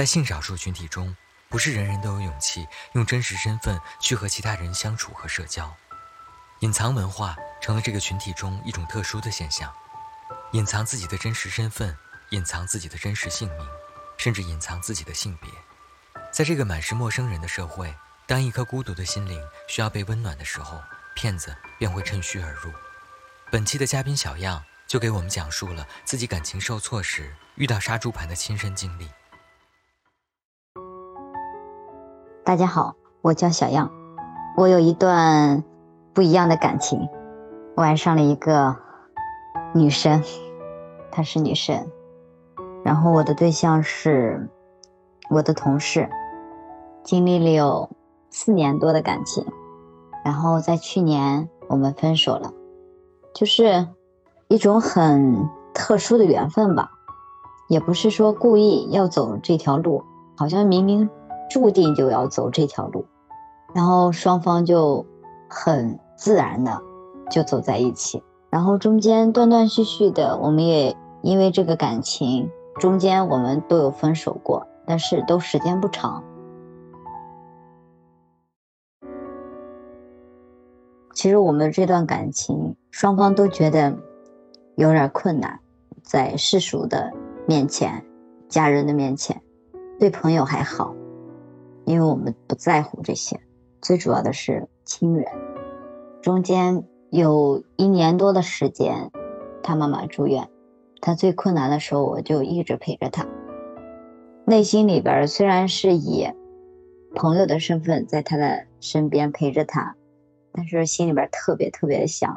在性少数群体中，不是人人都有勇气用真实身份去和其他人相处和社交。隐藏文化成了这个群体中一种特殊的现象，隐藏自己的真实身份，隐藏自己的真实姓名，甚至隐藏自己的性别。在这个满是陌生人的社会，当一颗孤独的心灵需要被温暖的时候，骗子便会趁虚而入。本期的嘉宾小样就给我们讲述了自己感情受挫时遇到杀猪盘的亲身经历。大家好，我叫小样，我有一段。不一样的感情，我爱上了一个女生，她是女生，然后我的对象是我的同事，经历了有四年多的感情，然后在去年我们分手了，就是一种很特殊的缘分吧，也不是说故意要走这条路，好像明明注定就要走这条路，然后双方就。很自然的就走在一起，然后中间断断续续的，我们也因为这个感情，中间我们都有分手过，但是都时间不长。其实我们这段感情，双方都觉得有点困难，在世俗的面前、家人的面前，对朋友还好，因为我们不在乎这些。最主要的是亲人，中间有一年多的时间，他妈妈住院，他最困难的时候，我就一直陪着他。内心里边虽然是以朋友的身份在他的身边陪着他，但是心里边特别特别想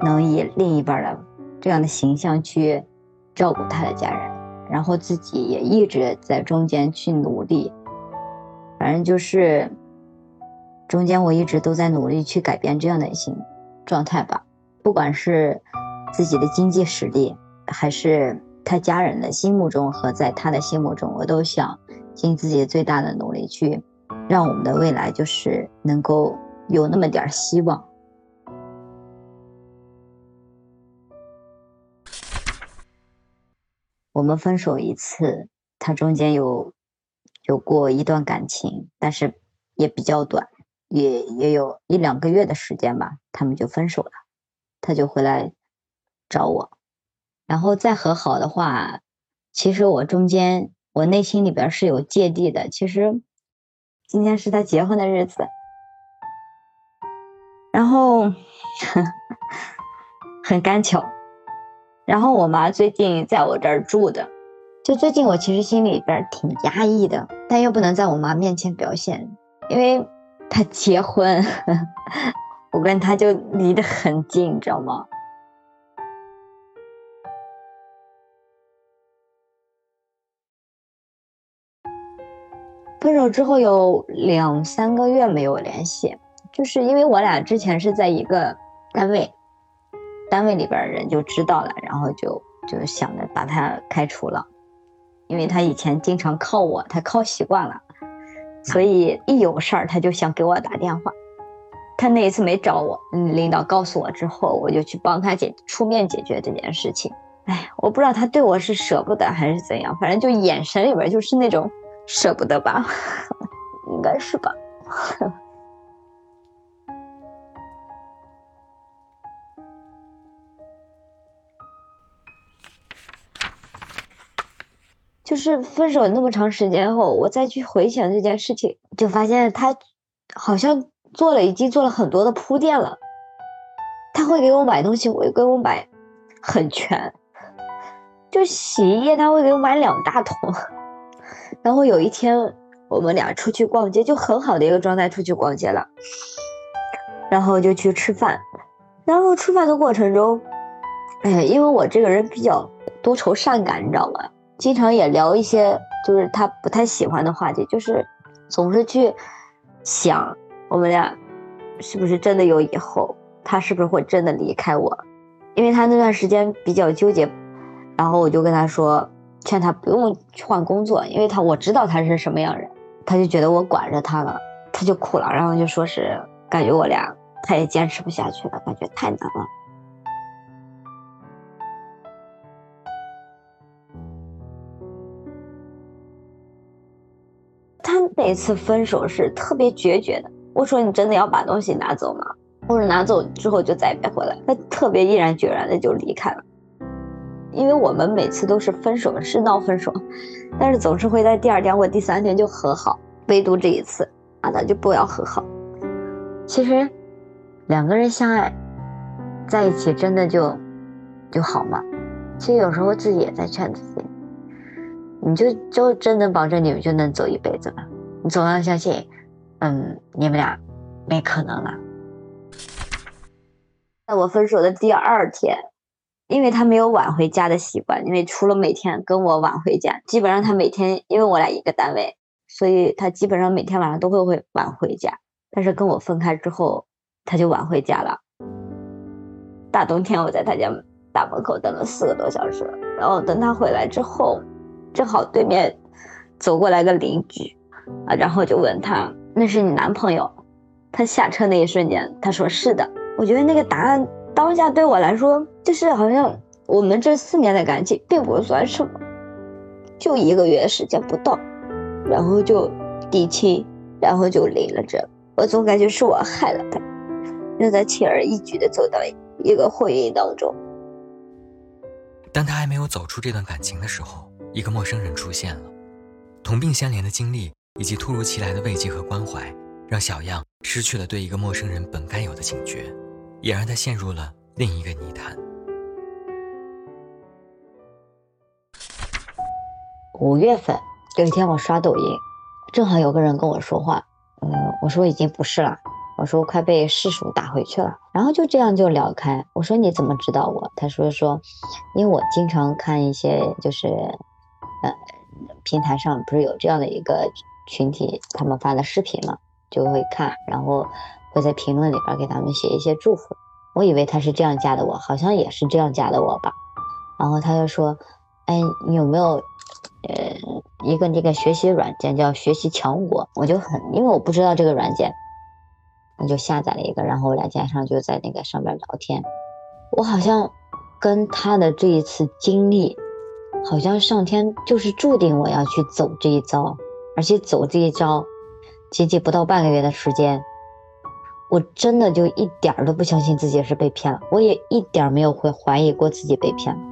能以另一半的这样的形象去照顾他的家人，然后自己也一直在中间去努力，反正就是。中间我一直都在努力去改变这样的一些状态吧，不管是自己的经济实力，还是他家人的心目中和在他的心目中，我都想尽自己最大的努力去让我们的未来就是能够有那么点希望。我们分手一次，他中间有有过一段感情，但是也比较短。也也有一两个月的时间吧，他们就分手了，他就回来找我，然后再和好的话，其实我中间我内心里边是有芥蒂的。其实今天是他结婚的日子，然后 很干巧，然后我妈最近在我这儿住的，就最近我其实心里边挺压抑的，但又不能在我妈面前表现，因为。她结婚，我跟他就离得很近，你知道吗？分手之后有两三个月没有联系，就是因为我俩之前是在一个单位，单位里边人就知道了，然后就就想着把他开除了，因为他以前经常靠我，他靠习惯了。所以一有事儿，他就想给我打电话。他那一次没找我，嗯，领导告诉我之后，我就去帮他解出面解决这件事情。哎，我不知道他对我是舍不得还是怎样，反正就眼神里边就是那种舍不得吧，应该是吧。就是分手那么长时间后，我再去回想这件事情，就发现他好像做了已经做了很多的铺垫了。他会给我买东西，会给我买很全，就洗衣液他会给我买两大桶。然后有一天我们俩出去逛街，就很好的一个状态出去逛街了，然后就去吃饭。然后吃饭的过程中，哎，因为我这个人比较多愁善感，你知道吗？经常也聊一些就是他不太喜欢的话题，就是总是去想我们俩是不是真的有以后，他是不是会真的离开我？因为他那段时间比较纠结，然后我就跟他说，劝他不用换工作，因为他我知道他是什么样人，他就觉得我管着他了，他就哭了，然后就说是感觉我俩他也坚持不下去了，感觉太难了。那一次分手是特别决绝的。我说你真的要把东西拿走吗？我说拿走之后就再也别回来。他特别毅然决然的就离开了。因为我们每次都是分手是闹分手，但是总是会在第二天或第三天就和好，唯独这一次啊，他就不要和好。其实两个人相爱在一起真的就就好吗？其实有时候自己也在劝自己，你就就真能保证你们就能走一辈子吗？你总要相信，嗯，你们俩没可能了。在我分手的第二天，因为他没有晚回家的习惯，因为除了每天跟我晚回家，基本上他每天因为我俩一个单位，所以他基本上每天晚上都会会晚回家。但是跟我分开之后，他就晚回家了。大冬天我在他家。大门口等了四个多小时，然后等他回来之后，正好对面走过来个邻居，啊，然后就问他：“那是你男朋友？”他下车那一瞬间，他说：“是的。”我觉得那个答案当下对我来说，就是好像我们这四年的感情并不算什么，就一个月时间不到，然后就递亲，然后就离了这。我总感觉是我害了他，让他轻而易举的走到一个婚姻当中。当他还没有走出这段感情的时候，一个陌生人出现了。同病相怜的经历以及突如其来的慰藉和关怀，让小样失去了对一个陌生人本该有的警觉，也让他陷入了另一个泥潭。五月份有一天，我刷抖音，正好有个人跟我说话，嗯，我说已经不是了。我说快被世俗打回去了，然后就这样就聊开。我说你怎么知道我？他说说，因为我经常看一些就是，呃，平台上不是有这样的一个群体，他们发的视频嘛，就会看，然后会在评论里边给他们写一些祝福。我以为他是这样加的我，好像也是这样加的我吧。然后他就说，哎，你有没有，呃，一个那个学习软件叫学习强国？我就很，因为我不知道这个软件。我就下载了一个，然后我俩加上就在那个上边聊天。我好像跟他的这一次经历，好像上天就是注定我要去走这一遭，而且走这一招，仅仅不到半个月的时间，我真的就一点儿都不相信自己是被骗了，我也一点没有会怀疑过自己被骗了，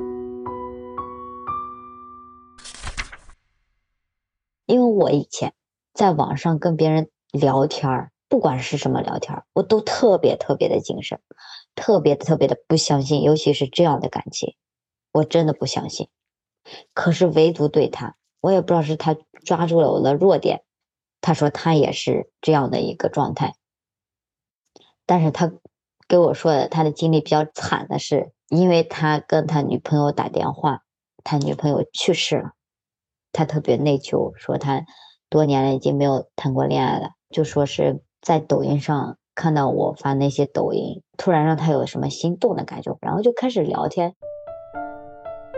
因为我以前在网上跟别人聊天儿。不管是什么聊天，我都特别特别的谨慎，特别特别的不相信，尤其是这样的感情，我真的不相信。可是唯独对他，我也不知道是他抓住了我的弱点。他说他也是这样的一个状态，但是他给我说的他的经历比较惨的是，因为他跟他女朋友打电话，他女朋友去世了，他特别内疚，说他多年了已经没有谈过恋爱了，就说是。在抖音上看到我发那些抖音，突然让他有什么心动的感觉，然后就开始聊天。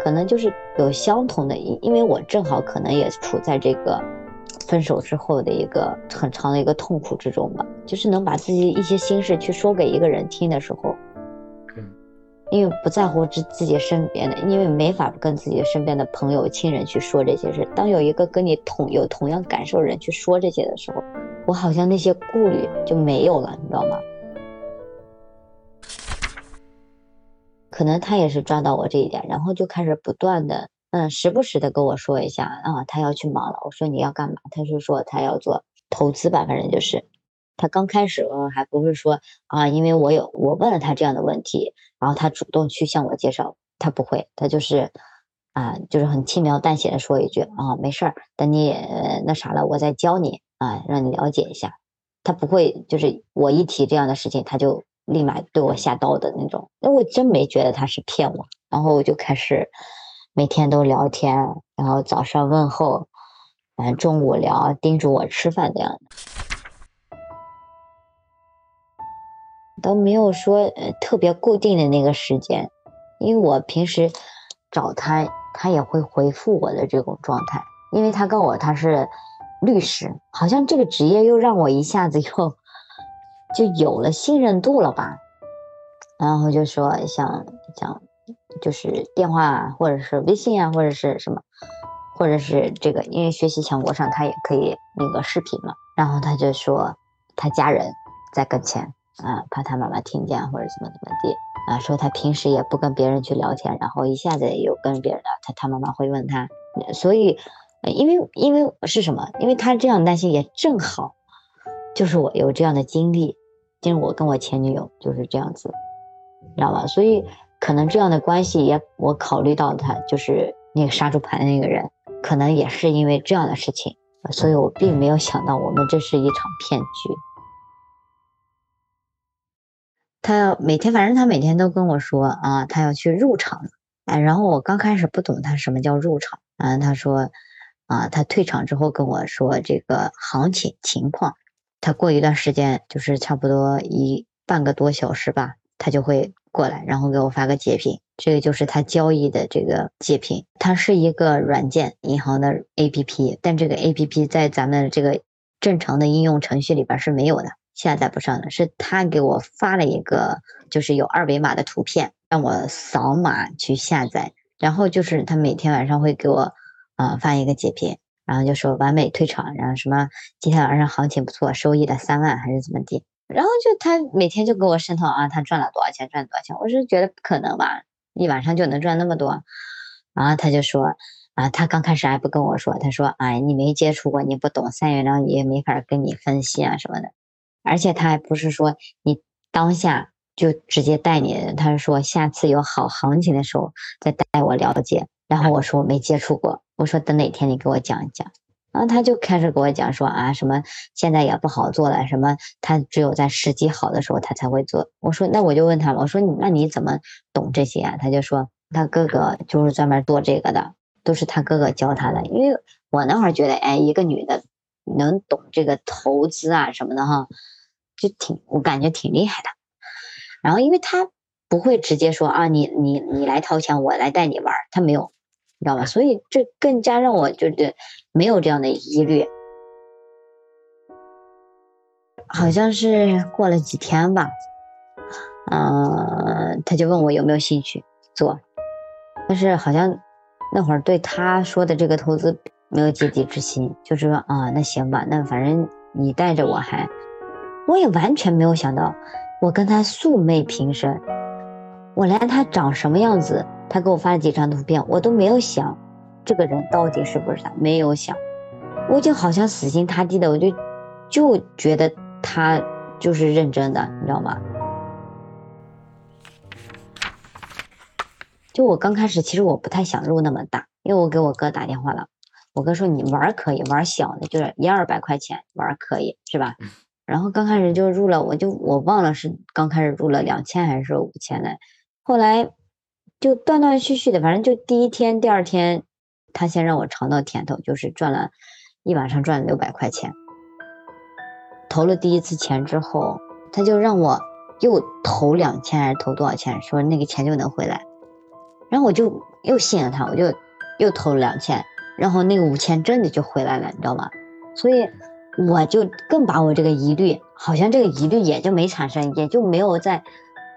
可能就是有相同的，因因为我正好可能也处在这个分手之后的一个很长的一个痛苦之中吧，就是能把自己一些心事去说给一个人听的时候，嗯，因为不在乎自自己身边的，因为没法跟自己身边的朋友、亲人去说这些事。当有一个跟你同有同样感受的人去说这些的时候。我好像那些顾虑就没有了，你知道吗？可能他也是抓到我这一点，然后就开始不断的，嗯，时不时的跟我说一下啊，他要去忙了。我说你要干嘛？他是说他要做投资吧，反正就是他刚开始还不是说啊，因为我有我问了他这样的问题，然后他主动去向我介绍，他不会，他就是啊，就是很轻描淡写的说一句啊，没事儿，等你那啥了，我再教你。啊，让你了解一下，他不会就是我一提这样的事情，他就立马对我下刀的那种。那我真没觉得他是骗我，然后我就开始每天都聊天，然后早上问候，嗯，中午聊，叮嘱我吃饭这样的，都没有说呃特别固定的那个时间，因为我平时找他，他也会回复我的这种状态，因为他告诉我他是。律师好像这个职业又让我一下子又就有了信任度了吧，然后就说像像就是电话或者是微信啊或者是什么，或者是这个，因为学习强国上他也可以那个视频嘛。然后他就说他家人在跟前啊，怕他妈妈听见或者怎么怎么地啊，说他平时也不跟别人去聊天，然后一下子又跟别人聊，他他妈妈会问他，所以因为因为是什么？因为他这样担心也正好，就是我有这样的经历，就是我跟我前女友就是这样子，知道吧？所以可能这样的关系也我考虑到他就是那个杀猪盘的那个人，可能也是因为这样的事情。所以我并没有想到，我们这是一场骗局。他要每天，反正他每天都跟我说啊，他要去入场。哎，然后我刚开始不懂他什么叫入场。嗯，他说啊，他退场之后跟我说这个行情情况。他过一段时间，就是差不多一半个多小时吧，他就会过来，然后给我发个截屏。这个就是他交易的这个截屏，它是一个软件银行的 A P P，但这个 A P P 在咱们这个正常的应用程序里边是没有的，下载不上的。是他给我发了一个，就是有二维码的图片，让我扫码去下载。然后就是他每天晚上会给我啊发一个截屏，然后就说完美退场，然后什么今天晚上行情不错，收益了三万还是怎么地。然后就他每天就给我渗透啊，他赚了多少钱，赚了多少钱。我是觉得不可能吧。一晚上就能赚那么多，然后他就说啊，他刚开始还不跟我说，他说哎，你没接触过，你不懂三元量也没法跟你分析啊什么的，而且他还不是说你当下就直接带你，他是说下次有好行情的时候再带我了解。然后我说我没接触过，我说等哪天你给我讲一讲。然后他就开始给我讲说啊，什么现在也不好做了，什么他只有在时机好的时候他才会做。我说那我就问他了，我说你那你怎么懂这些啊？他就说他哥哥就是专门做这个的，都是他哥哥教他的。因为我那会儿觉得，哎，一个女的能懂这个投资啊什么的哈，就挺我感觉挺厉害的。然后因为他不会直接说啊，你你你来掏钱，我来带你玩，他没有。你知道吧？所以这更加让我就是没有这样的疑虑。好像是过了几天吧，嗯，他就问我有没有兴趣做，但是好像那会儿对他说的这个投资没有芥蒂之心，就是说啊，那行吧，那反正你带着我还，我也完全没有想到，我跟他素昧平生，我连他长什么样子。他给我发了几张图片，我都没有想，这个人到底是不是他，没有想，我就好像死心塌地的，我就就觉得他就是认真的，你知道吗？就我刚开始，其实我不太想入那么大，因为我给我哥打电话了，我哥说你玩可以玩小的，就是一二百块钱玩可以是吧？然后刚开始就入了，我就我忘了是刚开始入了两千还是五千的，后来。就断断续续的，反正就第一天、第二天，他先让我尝到甜头，就是赚了一晚上赚了六百块钱。投了第一次钱之后，他就让我又投两千还是投多少钱，说那个钱就能回来。然后我就又信了他，我就又投了两千，然后那个五千真的就回来了，你知道吗？所以我就更把我这个疑虑，好像这个疑虑也就没产生，也就没有再。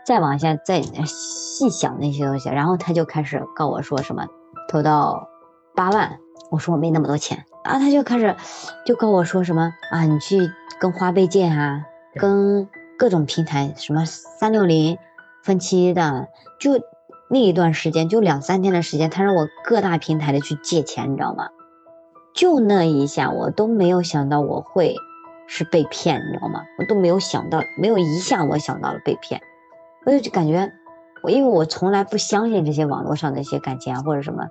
再往下再细想那些东西，然后他就开始告我说什么投到八万，我说我没那么多钱啊，他就开始就跟我说什么啊，你去跟花呗借啊，跟各种平台什么三六零分期的，就那一段时间就两三天的时间，他让我各大平台的去借钱，你知道吗？就那一下，我都没有想到我会是被骗，你知道吗？我都没有想到，没有一下我想到了被骗。我就感觉，我因为我从来不相信这些网络上的一些感情啊或者什么，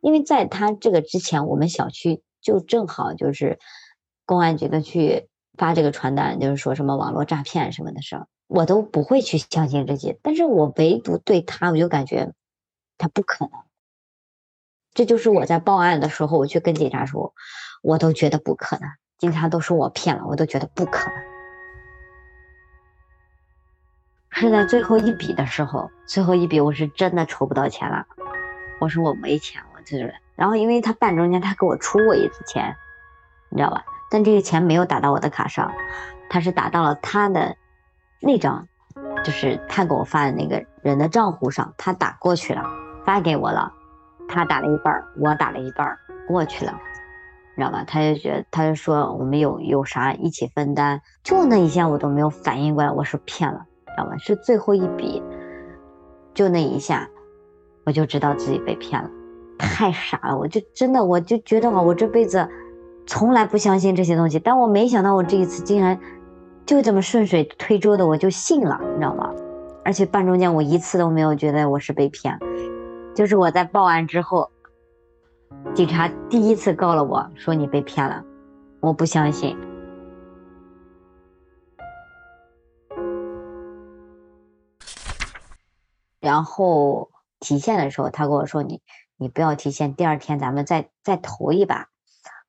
因为在他这个之前，我们小区就正好就是公安局的去发这个传单，就是说什么网络诈骗什么的事儿，我都不会去相信这些。但是我唯独对他，我就感觉他不可能。这就是我在报案的时候，我去跟警察说。我都觉得不可能，警察都说我骗了，我都觉得不可能。是在最后一笔的时候，最后一笔我是真的筹不到钱了。我说我没钱，我这个人。然后因为他办中间，他给我出过一次钱，你知道吧？但这个钱没有打到我的卡上，他是打到了他的那张就是他给我发的那个人的账户上，他打过去了，发给我了，他打了一半，我打了一半，过去了，你知道吧？他就觉得，他就说我们有有啥一起分担，就那一下我都没有反应过来，我是骗了，知道吗？是最后一笔，就那一下，我就知道自己被骗了，太傻了，我就真的我就觉得啊，我这辈子从来不相信这些东西，但我没想到我这一次竟然。就这么顺水推舟的，我就信了，你知道吗？而且半中间我一次都没有觉得我是被骗，就是我在报案之后，警察第一次告了我说你被骗了，我不相信。然后提现的时候，他跟我说你你不要提现，第二天咱们再再投一把，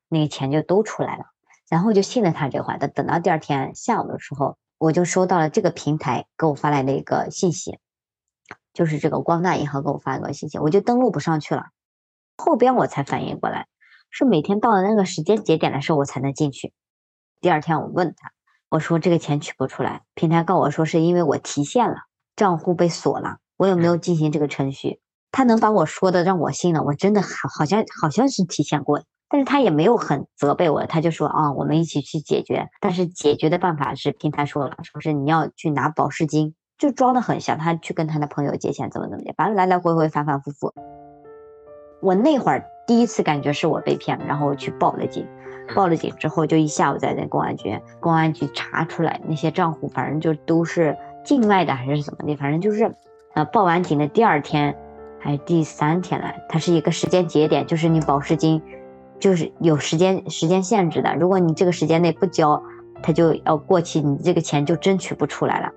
那个钱就都出来了。然后就信了他这话，等等到第二天下午的时候，我就收到了这个平台给我发来的一个信息，就是这个光大银行给我发了个信息，我就登录不上去了。后边我才反应过来，是每天到了那个时间节点的时候我才能进去。第二天我问他，我说这个钱取不出来，平台告我说是因为我提现了，账户被锁了，我有没有进行这个程序？他能把我说的让我信了，我真的好好像好像是提现过。但是他也没有很责备我，他就说啊，我们一起去解决。但是解决的办法是平台说了，说是你要去拿保释金，就装的很像他去跟他的朋友借钱，怎么怎么的，反正来来回回反反复复。我那会儿第一次感觉是我被骗了，然后我去报了警，报了警之后就一下午在那公安局，公安局查出来那些账户，反正就都是境外的还是怎么的，反正就是，呃，报完警的第二天还是第三天来，它是一个时间节点，就是你保释金。就是有时间时间限制的，如果你这个时间内不交，他就要过期，你这个钱就真取不出来了。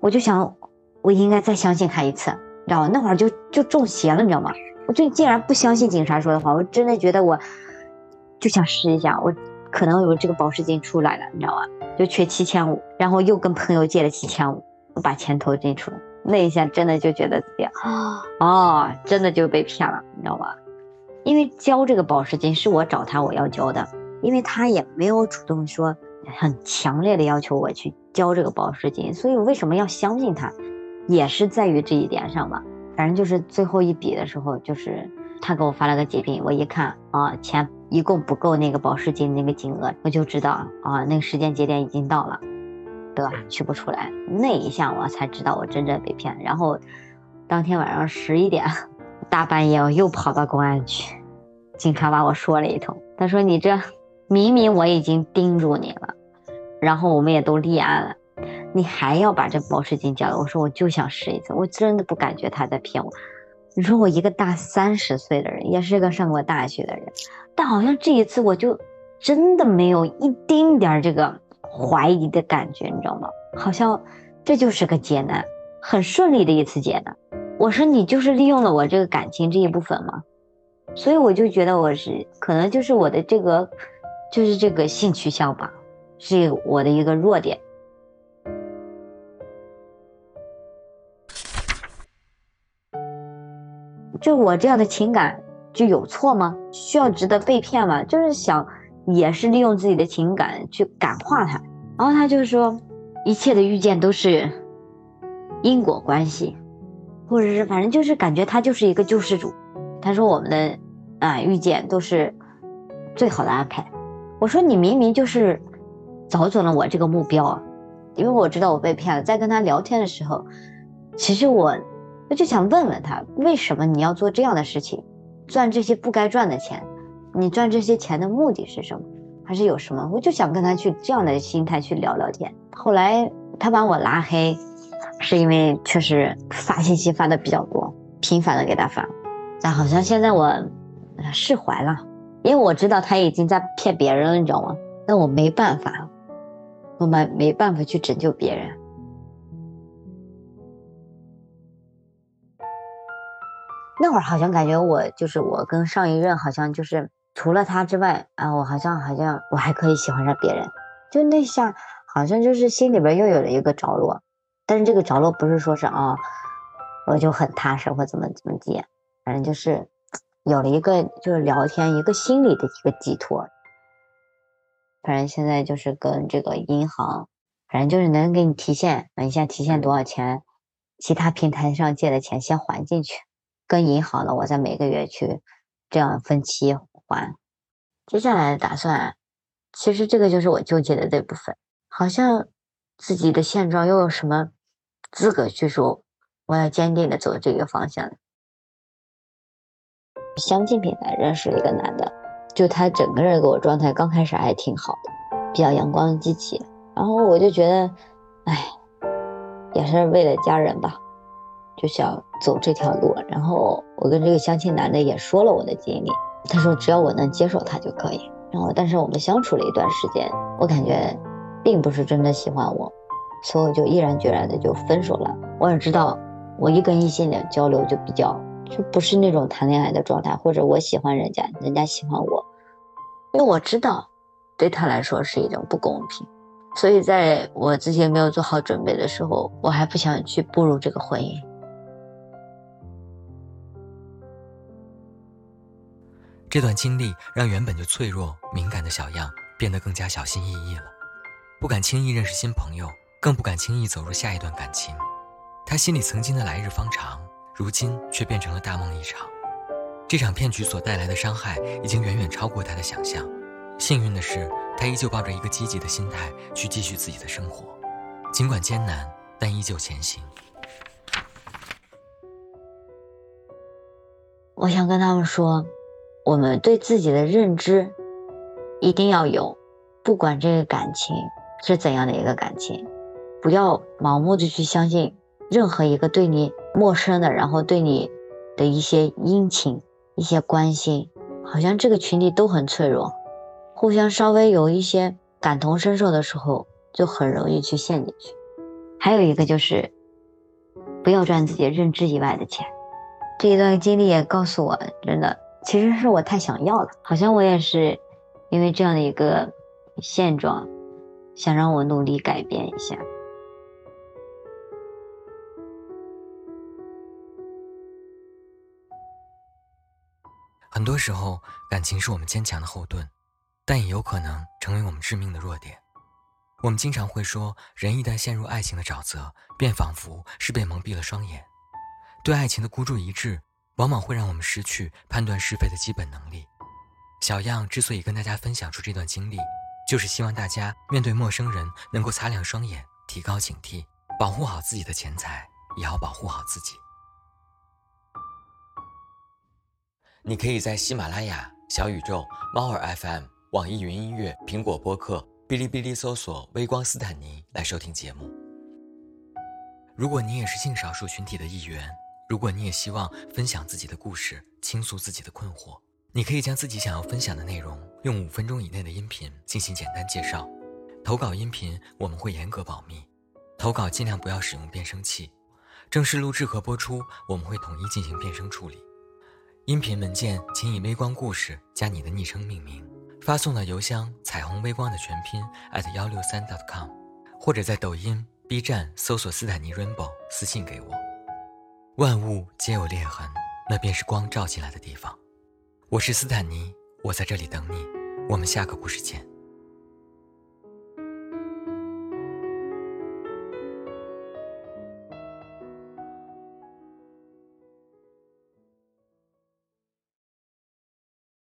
我就想，我应该再相信他一次，你知道吗？那会儿就就中邪了，你知道吗？我就竟然不相信警察说的话，我真的觉得我就想试一下，我可能有这个保释金出来了，你知道吗？就缺七千五，然后又跟朋友借了七千五，我把钱投进去了，那一下真的就觉得自己啊，哦，真的就被骗了，你知道吗？因为交这个保释金是我找他我要交的，因为他也没有主动说很强烈的要求我去交这个保释金，所以为什么要相信他，也是在于这一点上吧。反正就是最后一笔的时候，就是他给我发了个截屏，我一看啊，钱一共不够那个保释金那个金额，我就知道啊，那个时间节点已经到了，得取不出来。那一下我才知道我真正被骗。然后当天晚上十一点。大半夜我又跑到公安局，警察把我说了一通。他说：“你这明明我已经盯住你了，然后我们也都立案了，你还要把这保释金交了。”我说：“我就想试一次，我真的不感觉他在骗我。”你说我一个大三十岁的人，也是个上过大学的人，但好像这一次我就真的没有一丁点这个怀疑的感觉，你知道吗？好像这就是个劫难，很顺利的一次劫难。我说你就是利用了我这个感情这一部分嘛，所以我就觉得我是可能就是我的这个，就是这个性取向吧，是我的一个弱点。就我这样的情感就有错吗？需要值得被骗吗？就是想也是利用自己的情感去感化他，然后他就说一切的遇见都是因果关系。或者是反正就是感觉他就是一个救世主，他说我们的啊遇见都是最好的安排。我说你明明就是找准了我这个目标，因为我知道我被骗了。在跟他聊天的时候，其实我我就想问问他，为什么你要做这样的事情，赚这些不该赚的钱？你赚这些钱的目的是什么？还是有什么？我就想跟他去这样的心态去聊聊天。后来他把我拉黑。是因为确实发信息发的比较多，频繁的给他发，但好像现在我释怀了，因为我知道他已经在骗别人了，你知道吗？那我没办法，我们没办法去拯救别人。那会儿好像感觉我就是我跟上一任好像就是除了他之外啊，我好像好像我还可以喜欢上别人，就那下好像就是心里边又有了一个着落。但是这个着落不是说是啊，我就很踏实或怎么怎么地，反正就是有了一个就是聊天一个心理的一个寄托。反正现在就是跟这个银行反正就是能给你提现，你现在提现多少钱，其他平台上借的钱先还进去，跟银行的我再每个月去这样分期还。接下来的打算，其实这个就是我纠结的这部分，好像自己的现状又有什么资格去说我要坚定的走这个方向？相亲平台认识了一个男的，就他整个人给我状态刚开始还挺好的，比较阳光积极。然后我就觉得，哎，也是为了家人吧，就想走这条路。然后我跟这个相亲男的也说了我的经历，他说只要我能接受他就可以。然后但是我们相处了一段时间，我感觉并不是真的喜欢我，所以我就毅然决然的就分手了。我也知道，我一跟异性的交流就比较就不是那种谈恋爱的状态，或者我喜欢人家，人家喜欢我，因为我知道对他来说是一种不公平。所以，在我自己没有做好准备的时候，我还不想去步入这个婚姻。这段经历让原本就脆弱敏感的小样变得更加小心翼翼了，不敢轻易认识新朋友，更不敢轻易走入下一段感情。他心里曾经的来日方长，如今却变成了大梦一场。这场骗局所带来的伤害已经远远超过他的想象。幸运的是。他依旧抱着一个积极的心态去继续自己的生活，尽管艰难，但依旧前行。我想跟他们说，我们对自己的认知一定要有，不管这个感情是怎样的一个感情，不要盲目的去相信任何一个对你陌生的，然后对你的一些殷勤、一些关心，好像这个群体都很脆弱。互相稍微有一些感同身受的时候，就很容易去陷进去。还有一个就是，不要赚自己认知以外的钱。这一段经历也告诉我，真的，其实是我太想要了。好像我也是因为这样的一个现状，想让我努力改变一下。很多时候，感情是我们坚强的后盾。但也有可能成为我们致命的弱点。我们经常会说，人一旦陷入爱情的沼泽，便仿佛是被蒙蔽了双眼。对爱情的孤注一掷，往往会让我们失去判断是非的基本能力。小样之所以跟大家分享出这段经历，就是希望大家面对陌生人能够擦亮双眼，提高警惕，保护好自己的钱财，也要保护好自己。你可以在喜马拉雅、小宇宙、猫耳 FM。网易云音乐、苹果播客、哔哩哔哩搜索“微光斯坦尼”来收听节目。如果你也是性少数群体的一员，如果你也希望分享自己的故事、倾诉自己的困惑，你可以将自己想要分享的内容用五分钟以内的音频进行简单介绍。投稿音频我们会严格保密，投稿尽量不要使用变声器。正式录制和播出我们会统一进行变声处理。音频文件请以“微光故事”加你的昵称命名。发送到邮箱彩虹微光的全拼 at 幺六三 dot com，或者在抖音、B 站搜索斯坦尼 Rainbow 私信给我。万物皆有裂痕，那便是光照进来的地方。我是斯坦尼，我在这里等你。我们下个故事见。